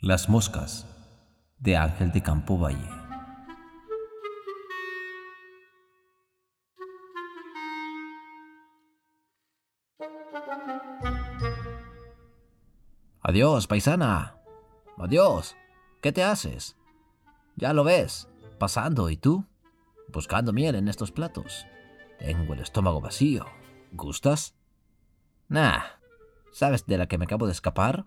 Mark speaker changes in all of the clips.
Speaker 1: Las moscas de Ángel de Campo Valle.
Speaker 2: Adiós, paisana. Adiós. ¿Qué te haces? Ya lo ves, pasando, ¿y tú? Buscando miel en estos platos. Tengo el estómago vacío. ¿Gustas? Nah. ¿Sabes de la que me acabo de escapar?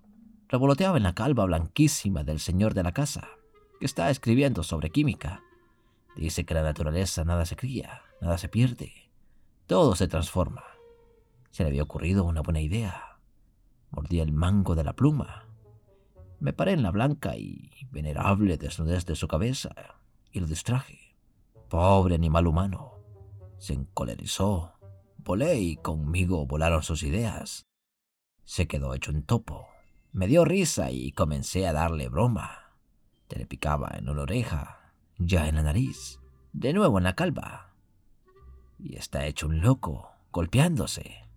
Speaker 2: Revoloteaba en la calva blanquísima del señor de la casa, que está escribiendo sobre química. Dice que la naturaleza nada se cría, nada se pierde, todo se transforma. Se le había ocurrido una buena idea. Mordí el mango de la pluma. Me paré en la blanca y venerable desnudez de su cabeza y lo distraje. Pobre animal humano. Se encolerizó. Volé y conmigo volaron sus ideas. Se quedó hecho un topo. Me dio risa y comencé a darle broma. Te le picaba en una oreja, ya en la nariz, de nuevo en la calva. Y está hecho un loco, golpeándose.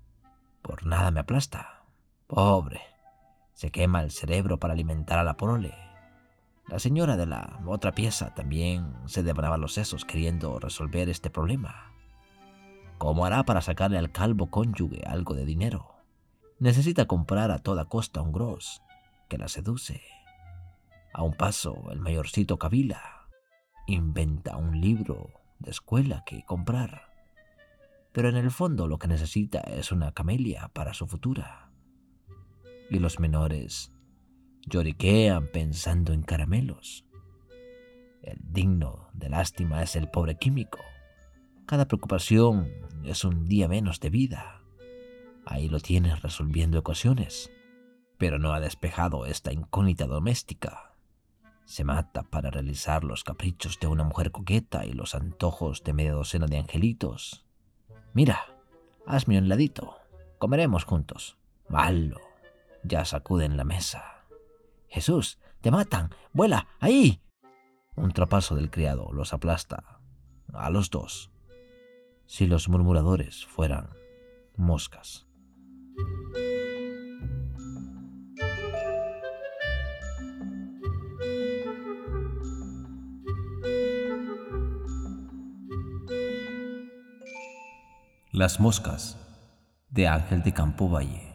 Speaker 2: Por nada me aplasta. Pobre. Se quema el cerebro para alimentar a la prole. La señora de la otra pieza también se devoraba los sesos queriendo resolver este problema. ¿Cómo hará para sacarle al calvo cónyuge algo de dinero? Necesita comprar a toda costa un gros que la seduce. A un paso, el mayorcito Kabila inventa un libro de escuela que comprar, pero en el fondo lo que necesita es una camelia para su futura. Y los menores lloriquean pensando en caramelos. El digno de lástima es el pobre químico. Cada preocupación es un día menos de vida. Ahí lo tienes resolviendo ecuaciones. Pero no ha despejado esta incógnita doméstica. Se mata para realizar los caprichos de una mujer coqueta y los antojos de media docena de angelitos. Mira, hazme un ladito. Comeremos juntos. Malo. Ya sacuden la mesa. Jesús, te matan. Vuela, ahí. Un trapazo del criado los aplasta. A los dos. Si los murmuradores fueran moscas.
Speaker 1: Las moscas de Ángel de Campo Valle.